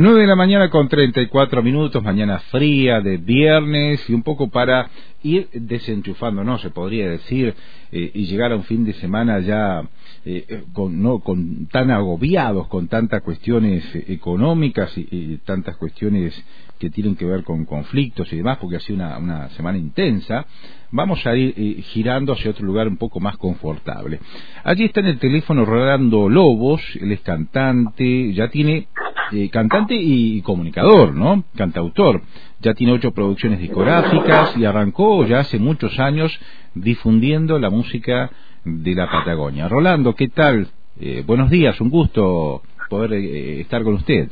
9 de la mañana con 34 minutos, mañana fría de viernes y un poco para ir desenchufando, no se podría decir, eh, y llegar a un fin de semana ya eh, eh, con, no, con tan agobiados, con tantas cuestiones económicas y, tantas cuestiones que tienen que ver con conflictos y demás, porque ha sido una, una semana intensa, vamos a ir girando hacia otro lugar un poco más confortable. Allí está en el teléfono Rolando Lobos, él es cantante, ya tiene eh, cantante y comunicador, ¿no? Cantautor. Ya tiene ocho producciones discográficas y arrancó ya hace muchos años difundiendo la música de la Patagonia. Rolando, ¿qué tal? Eh, buenos días, un gusto poder eh, estar con usted.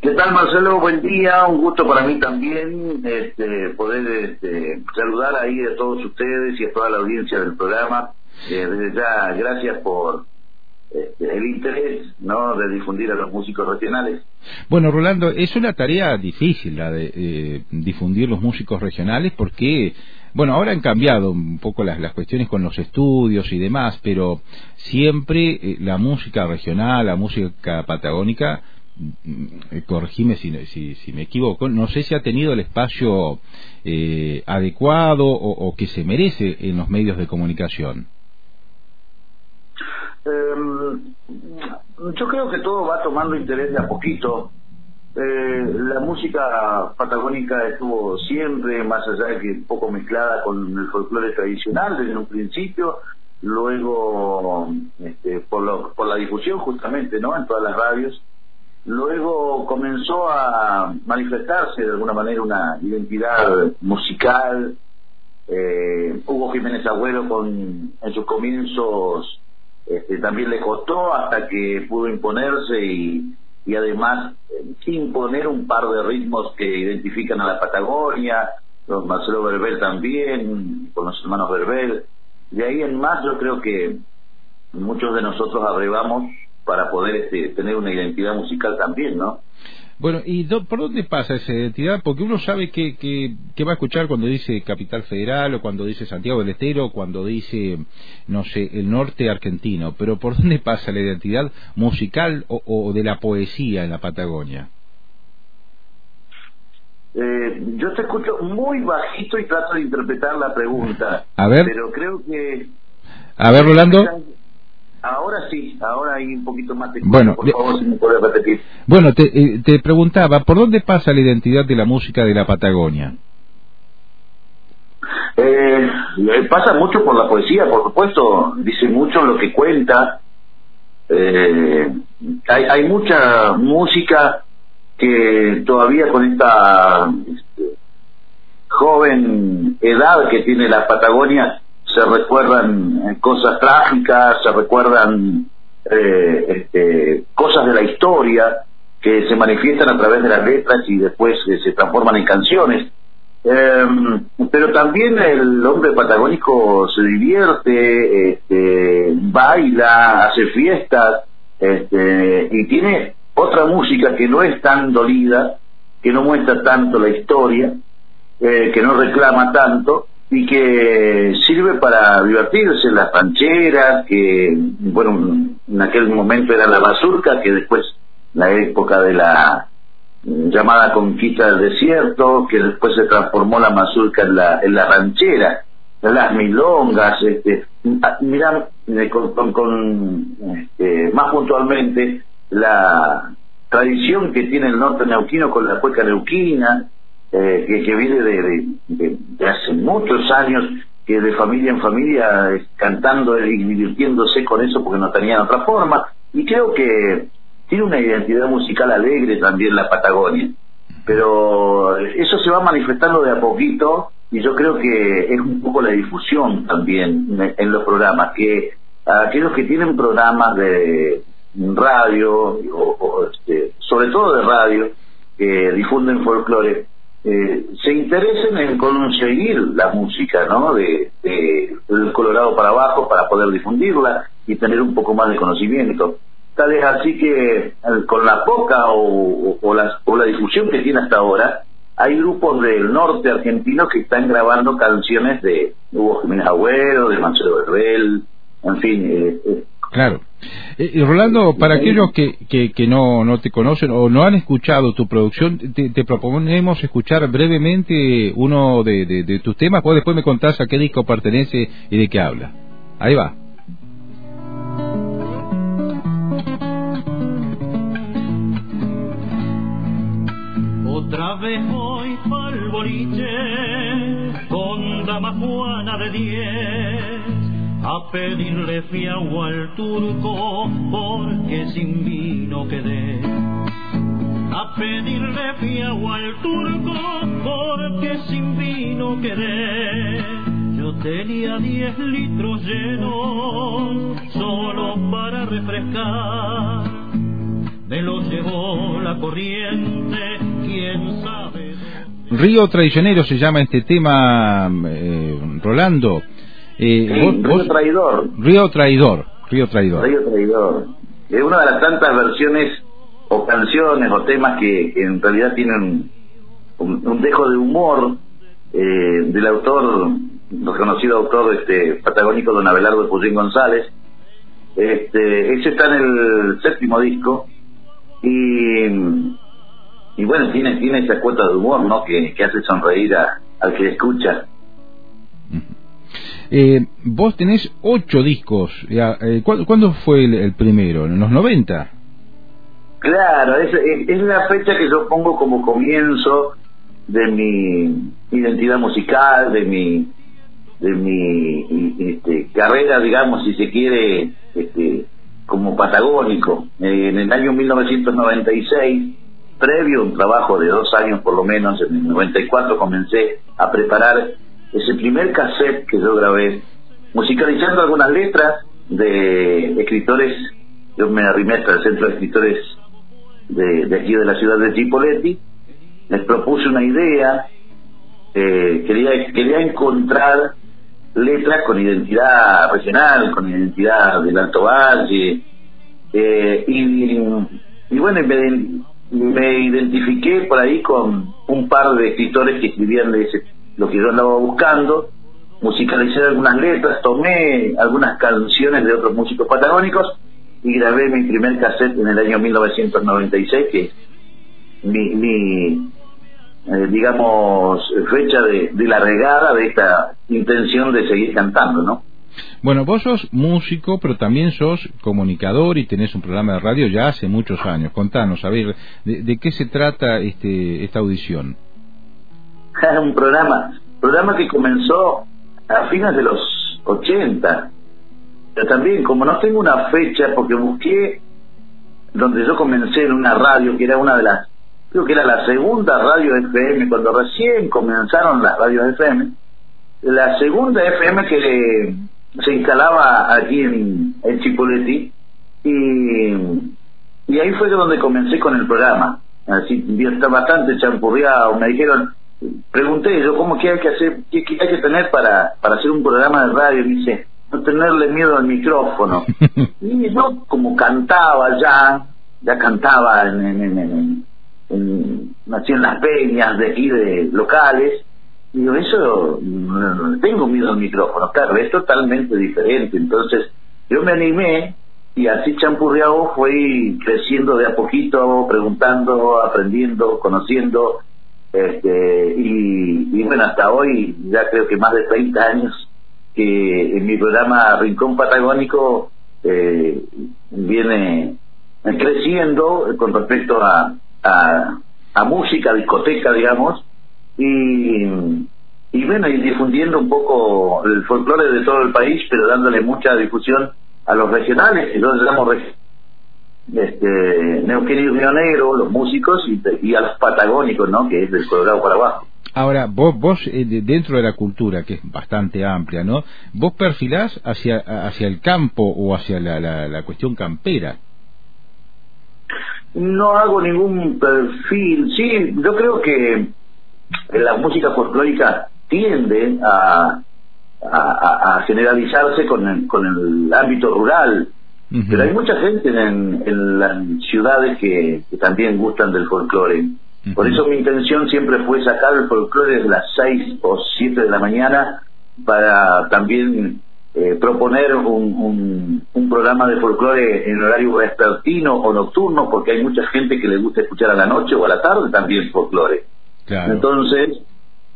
¿Qué tal Marcelo? Buen día, un gusto para mí también este, poder este, saludar ahí a todos ustedes y a toda la audiencia del programa. desde ya, gracias por, este, el interés no de difundir a los músicos regionales. Bueno, Rolando, es una tarea difícil la de eh, difundir los músicos regionales porque, bueno, ahora han cambiado un poco las, las cuestiones con los estudios y demás, pero siempre eh, la música regional, la música patagónica, eh, corregime si, si, si, me equivoco, no sé si ha tenido el espacio adecuado o que se merece en los medios de comunicación. Eh, yo creo que todo va tomando interés de a poquito. Eh, la música patagónica estuvo siempre, más allá de que un poco mezclada con el folclore tradicional desde un principio, luego este, por, por la difusión justamente, ¿no? En todas las radios. Luego comenzó a manifestarse de alguna manera una identidad musical. Eh, Hugo Jiménez Agüero con, en sus comienzos este, también le costó hasta que pudo imponerse y, y además eh, imponer un par de ritmos que identifican a la Patagonia, los Marcelo Verbel también, con los hermanos Verbel. De ahí en más yo creo que muchos de nosotros arribamos para poder este, tener una identidad musical también, ¿no? Bueno, ¿y por dónde pasa esa identidad? Porque uno sabe que, que, va a escuchar cuando dice Capital Federal o cuando dice Santiago del Estero o cuando dice, no sé, el norte argentino, pero ¿por dónde pasa la identidad musical o, de la poesía en la Patagonia? Eh, yo te escucho muy bajito y trato de interpretar la pregunta. A ver. Pero creo que... A ver, Rolando. Ahora sí, ahora hay un poquito más de... Bueno, por favor, si me puede repetir. Bueno, te, eh, te preguntaba, ¿por dónde pasa la identidad de la música de la Patagonia? Eh, pasa mucho por la poesía, por supuesto, dice mucho lo que cuenta. Eh, hay, hay mucha música que todavía con esta este, joven edad que tiene la Patagonia se recuerdan eh, cosas trágicas, se recuerdan eh, este, cosas de la historia que se manifiestan a través de las letras y después eh, se transforman en canciones. Em, pero también el hombre patagónico se divierte, este, baila, hace fiestas este, y tiene otra música que no es tan dolida, que no muestra tanto la historia, que no reclama tanto, y que sirve para divertirse en las rancheras, que, bueno, en aquel momento era la basurca, que después la época de la llamada conquista del desierto, que después se transformó la mazurca en la, en la ranchera, las milongas, este, ah, mira, eh, con, con, este, más puntualmente la tradición que tiene el norte neuquino con la cueca neuquina, eh, que, viene de, hace muchos años, que de familia en familia eh, cantando y divirtiéndose con eso porque no tenían otra forma. Y creo que tiene una identidad musical alegre también la Patagonia. Pero eso se va manifestando de a poquito y yo creo que es un poco la difusión también en los programas, que aquellos que tienen programas de radio, o, este, sobre todo de radio, que difunden folclore, eh, se interesen en conseguir la música ¿no? De, Colorado para abajo para poder difundirla y tener un poco más de conocimiento. Tal es así que eh, con la poca o, o, la, o la difusión que tiene hasta ahora, hay grupos del norte argentino que están grabando canciones de Hugo Jiménez Agüero, de Marcelo Herbel, en fin, eh, Claro. Eh, Rolando, para aquellos que, que, no, no te conocen o no han escuchado tu producción, te, proponemos escuchar brevemente uno de, de, tus temas, pues después me contás a qué disco pertenece y de qué habla. Ahí va. Otra vez voy pa'l boliche con dama Juana de diez a pedirle fiagua al turco porque sin vino quedé. A pedirle fiagua al turco porque sin vino quedé. Yo tenía diez litros llenos solo para refrescar. Me los llevó la corriente, quién sabe. Río Traicionero se llama este tema, eh, Rolando. Eh, Río Traidor. Río Traidor. Río Traidor. Río Traidor. Es una de las tantas versiones o canciones o temas que, en realidad tienen un, dejo de humor eh, del autor, reconocido autor este patagónico don Abelardo Puyín González. Este, ese está en el séptimo disco y, y bueno, tiene, tiene esa cuota de humor, ¿no? Que, que hace sonreír a, al que escucha. Eh, vos tenés ocho discos. Eh, ¿Cuándo, fue el, primero? ¿En los 90? Claro, es, es la fecha que yo pongo como comienzo de mi identidad musical, de mi de mi este, carrera, digamos, si se quiere, este, como patagónico. Eh, en el año 1996, previo a un trabajo de dos años por lo menos, en el 94 comencé a preparar ese primer cassette que yo grabé, musicalizando algunas letras de escritores, yo me arrimé hasta el centro de escritores de, aquí de la ciudad de Chipoletti, les propuse una idea, eh, quería, quería encontrar letras con identidad regional, con identidad del Alto Valle, eh, y, y, bueno, me, me identifiqué por ahí con un par de escritores que escribían de ese lo que yo andaba buscando, musicalicé algunas letras, tomé algunas canciones de otros músicos patagónicos y grabé mi primer cassette en el año 1996, que es mi, mi eh, digamos, fecha de, la regada de esta intención de seguir cantando, ¿no? Bueno, vos sos músico, pero también sos comunicador y tenés un programa de radio ya hace muchos años. Contanos, a ver, ¿de, de qué se trata este, esta audición? un programa, programa que comenzó a fines de los 80. Pero también, como no tengo una fecha, porque busqué donde yo comencé en una radio que era una de las, creo que era la segunda radio FM, cuando recién comenzaron las radios FM, la segunda FM que se instalaba aquí en, en Chipoleti, y, y ahí fue donde comencé con el programa. Así, está bastante champurreado, me dijeron, pregunté yo cómo que hay que hacer, qué, hay que tener para, para hacer un programa de radio, y dice, no tenerle miedo al micrófono. y yo como cantaba ya, ya cantaba en, en, en, en, nací en las peñas de aquí de locales, digo, eso no, tengo miedo al micrófono, claro, es totalmente diferente, entonces yo me animé y así champurreado fui creciendo de a poquito, preguntando, aprendiendo, conociendo, este, y, bueno, hasta hoy, ya creo que más de 30 años que mi programa Rincón Patagónico eh, viene creciendo con respecto a, a, música, discoteca, digamos, y, y bueno, y difundiendo un poco el folclore de todo el país, pero dándole mucha difusión a los regionales, que nosotros llamamos este, Neuquén y Río Negro, los músicos, y, a los patagónicos, ¿no? Que es del Colorado para abajo. Ahora, vos, vos eh, dentro de la cultura, que es bastante amplia, ¿no? ¿Vos perfilás hacia, hacia el campo o hacia la, la, cuestión campera? No hago ningún perfil. Sí, yo creo que la música folclórica tiende a, a, a generalizarse con el, con el ámbito rural pero hay mucha gente en, en las ciudades que, también gustan del folclore. Por eso mi intención siempre fue sacar el folclore desde las 6 o 7 de la mañana para también eh, proponer un, un, programa de folclore en horario vespertino o nocturno, porque hay mucha gente que le gusta escuchar a la noche o a la tarde también folclore. Entonces,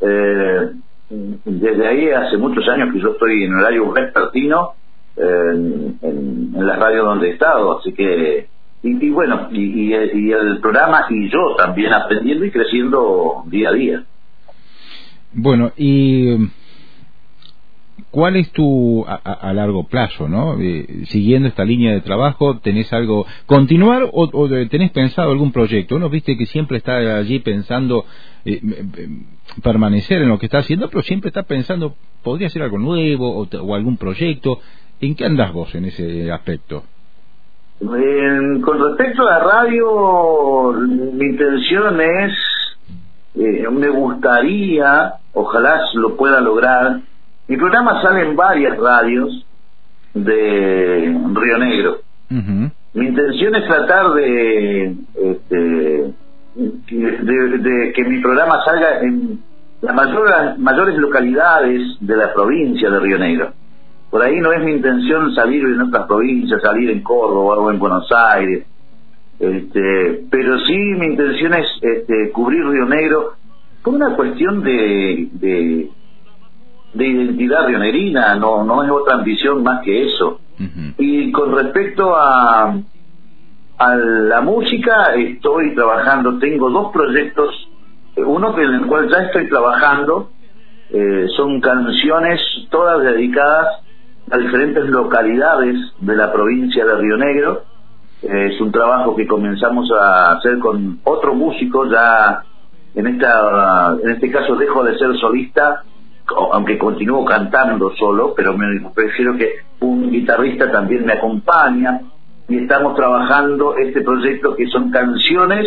eh, desde ahí hace muchos años que yo estoy en horario vespertino en, en, la radio donde he estado, así que y, bueno, y, y, el programa y yo también aprendiendo y creciendo día a día. Bueno, y ¿cuál es tu a, largo plazo, no? Eh, siguiendo esta línea de trabajo, ¿tenés algo continuar o, o, tenés pensado algún proyecto? Uno viste que siempre está allí pensando eh, permanecer en lo que está haciendo, pero siempre está pensando podría ser algo nuevo o, o algún proyecto. ¿En qué andás vos en ese aspecto? con respecto a la radio, mi intención es, eh, me gustaría, ojalá lo pueda lograr, mi programa sale en varias radios de Río Negro. Mi intención es tratar de, este, de, que mi programa salga en las mayores localidades de la provincia de Río Negro. Por ahí no es mi intención salir en otras provincias, salir en Córdoba o en Buenos Aires, este, pero sí mi intención es este, cubrir Río Negro por una cuestión de, de, identidad rionerina, no, no es otra ambición más que eso. Y con respecto a, a la música, estoy trabajando, tengo dos proyectos, uno en el cual ya estoy trabajando, eh, son canciones todas dedicadas a diferentes localidades de la provincia de Río Negro. es un trabajo que comenzamos a hacer con otro músico, ya en, esta, en este caso dejo de ser solista, aunque continúo cantando solo, pero me prefiero que un guitarrista también me acompaña y estamos trabajando este proyecto que son canciones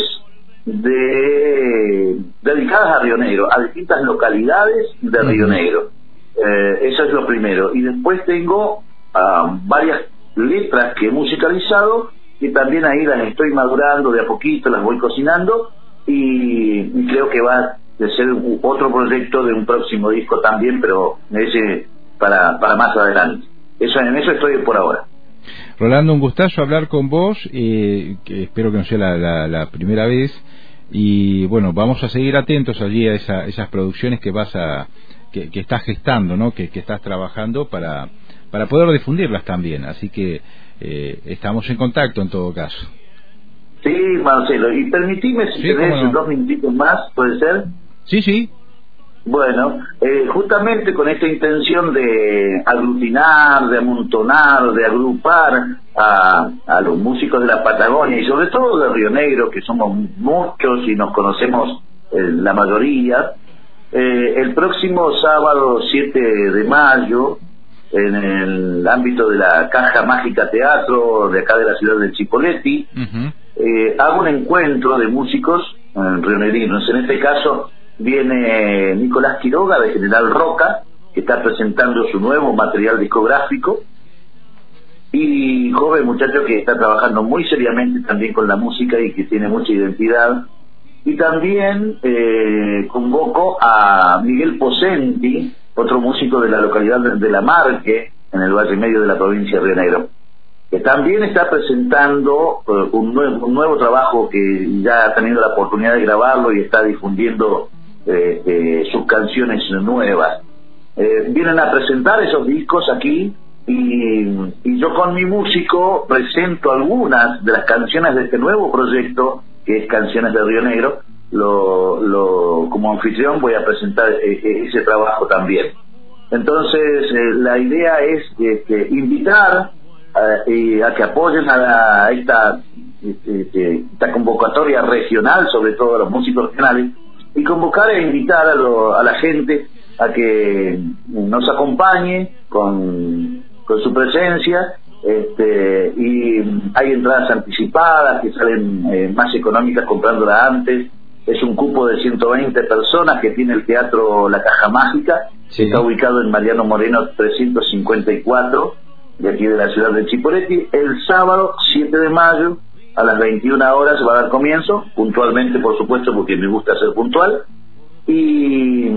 de dedicadas a Río Negro, a distintas localidades de Río Negro. Eh, eso es lo primero. Y después tengo ah, varias letras que he musicalizado y también ahí las estoy madurando de a poquito, las voy cocinando y, creo que va a ser otro proyecto de un próximo disco también, pero ese para, para más adelante. Eso, en eso estoy por ahora. Rolando, un gustazo hablar con vos, eh, que espero que no sea la, primera vez. Y bueno, vamos a seguir atentos allí a esas producciones que vas a, que, estás gestando, ¿no? Que, estás trabajando para, para poder difundirlas también. Así que eh, estamos en contacto en todo caso. Sí, Marcelo. Y permitime, si tenés dos minutitos más, ¿puede ser? Sí, sí. Bueno, eh, justamente con esta intención de aglutinar, de amontonar, de agrupar a, a, los músicos de la Patagonia y sobre todo de Río Negro, que somos muchos y nos conocemos eh, la mayoría, eh, el próximo sábado 7 de mayo, en el ámbito de la Caja Mágica Teatro de acá de la ciudad de Chipoleti, eh, hago un encuentro de músicos rionerinos. En este caso viene Nicolás Quiroga de General Roca, que está presentando su nuevo material discográfico, y joven muchacho que está trabajando muy seriamente también con la música y que tiene mucha identidad y también eh, convoco a Miguel Posenti, otro músico de la localidad de La Marque, en el Valle Medio de la provincia de Río Negro, que también está presentando eh, un, nuevo, trabajo que ya ha tenido la oportunidad de grabarlo y está difundiendo eh, sus canciones nuevas. vienen a presentar esos discos aquí y yo con mi músico presento algunas de las canciones de este nuevo proyecto que es Canciones de Río Negro, lo, lo, como anfitrión voy a presentar e, e, ese trabajo también. Entonces, eh, la idea es este, invitar eh, a que apoyen a, esta, este, este, esta convocatoria regional, sobre todo a los músicos regionales, y convocar e invitar a, a la gente a que nos acompañe con, con su presencia este, y hay entradas anticipadas que salen eh, más económicas comprándola antes. Es un cupo de 120 personas que tiene el Teatro La Caja Mágica, está ubicado en Mariano Moreno 354, de aquí de la ciudad de Chipoleti. El sábado 7 de mayo a las 21 horas va a dar comienzo, puntualmente por supuesto porque me gusta ser puntual. Y,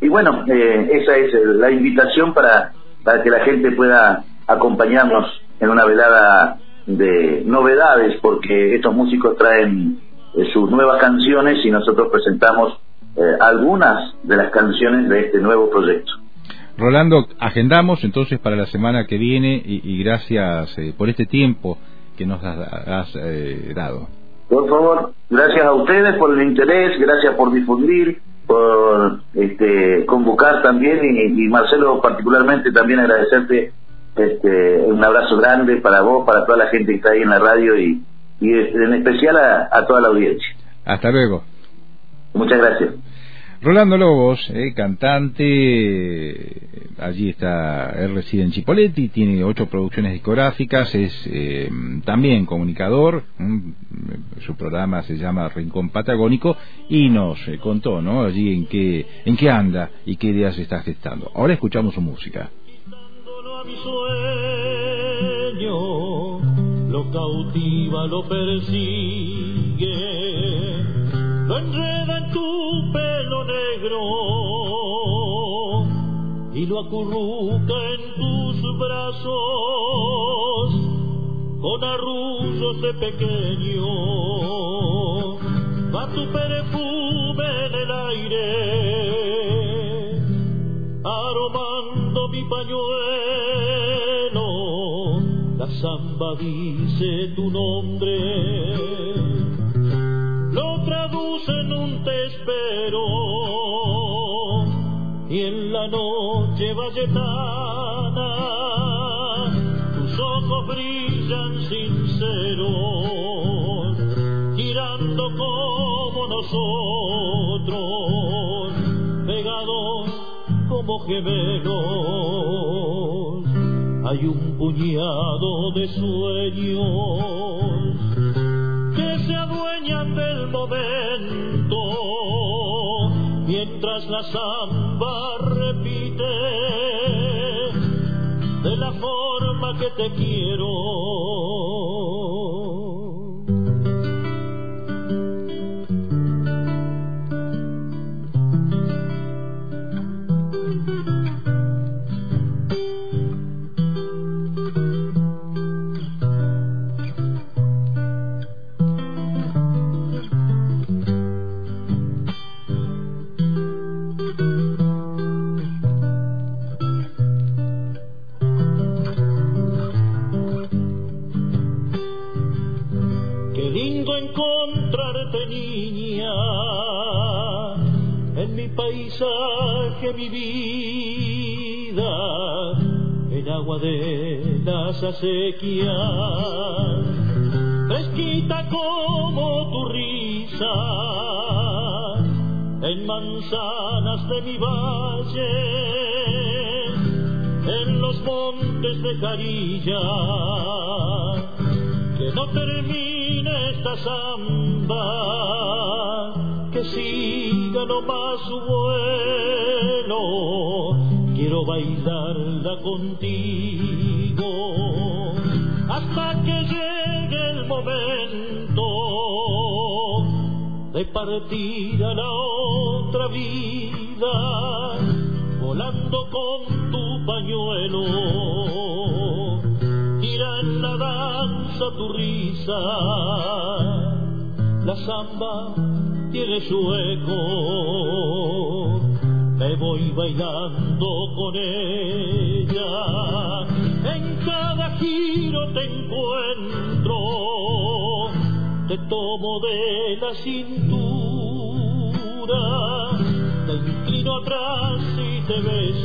y bueno, eh, esa es la invitación para para que la gente pueda acompañarnos en una velada de novedades, porque estos músicos traen eh, sus nuevas canciones y nosotros presentamos eh, algunas de las canciones de este nuevo proyecto. Rolando, agendamos entonces para la semana que viene y, gracias eh, por este tiempo que nos has, dado. Por favor, gracias a ustedes por el interés, gracias por difundir, por este, convocar también y, Marcelo particularmente también agradecerte este, un abrazo grande para vos, para toda la gente que está ahí en la radio y, y en especial a toda la audiencia. Hasta luego. Muchas gracias. Rolando Lobos, eh, cantante, allí está, él reside en Chipoletti, tiene ocho producciones discográficas, es eh, también comunicador, su programa se llama Rincón Patagónico y nos eh, contó, ¿no? Allí en qué, en qué anda y qué ideas está gestando. Ahora escuchamos su música. Lo cautiva, lo persigue lo enreda en tu pelo negro y lo acurruca en tus brazos con arrullos de pequeño. Va tu perfume en el aire, samba dice tu nombre. Lo traduce en un te espero. Y en la noche valletana tus ojos brillan sinceros girando como nosotros pegados como gemelos hay un puñado de sueños se adueñan del momento mientras la samba repite de la forma que te quiero. Acequias fresquita como tu risa en manzanas de mi valle en los montes de Carilla que no termine esta samba, que siga nomás su vuelo, quiero bailarla contigo, hasta que llegue el momento de partir a la otra vida, volando con tu pañuelo. En la danza tu risa, la samba tiene su eco, me voy bailando con ella, giro te encuentro, te tomo de la cintura, te inclino atrás y te veo